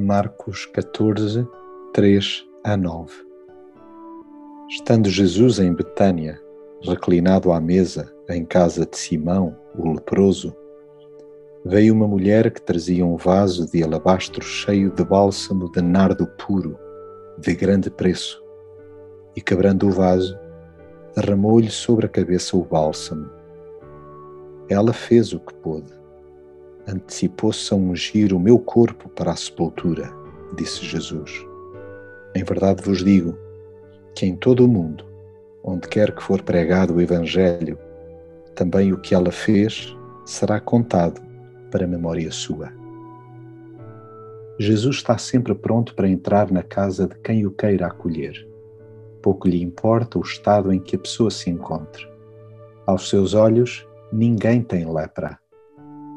Marcos 14, 3 a 9 Estando Jesus em Betânia, reclinado à mesa em casa de Simão, o leproso, veio uma mulher que trazia um vaso de alabastro cheio de bálsamo de nardo puro, de grande preço, e quebrando o vaso, derramou-lhe sobre a cabeça o bálsamo. Ela fez o que pôde antecipou-se a ungir o meu corpo para a sepultura, disse Jesus. Em verdade vos digo que em todo o mundo, onde quer que for pregado o Evangelho, também o que ela fez será contado para memória sua. Jesus está sempre pronto para entrar na casa de quem o queira acolher. Pouco lhe importa o estado em que a pessoa se encontre. Aos seus olhos, ninguém tem lepra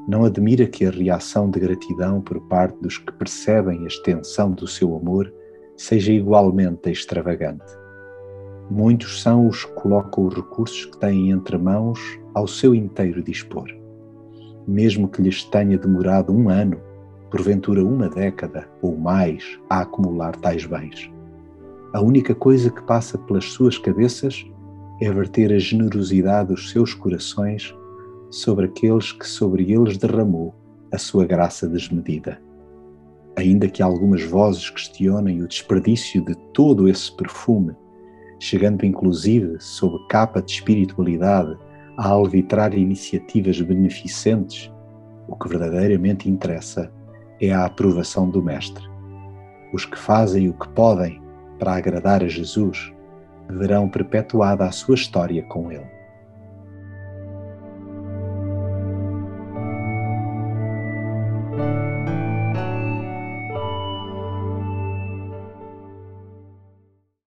não admira que a reação de gratidão por parte dos que percebem a extensão do seu amor seja igualmente extravagante. Muitos são os que colocam os recursos que têm entre mãos ao seu inteiro dispor. Mesmo que lhes tenha demorado um ano, porventura uma década ou mais, a acumular tais bens. A única coisa que passa pelas suas cabeças é verter a generosidade dos seus corações sobre aqueles que sobre eles derramou a sua graça desmedida. Ainda que algumas vozes questionem o desperdício de todo esse perfume, chegando inclusive, sob capa de espiritualidade, a alvitrar iniciativas beneficentes, o que verdadeiramente interessa é a aprovação do Mestre. Os que fazem o que podem para agradar a Jesus verão perpetuada a sua história com ele.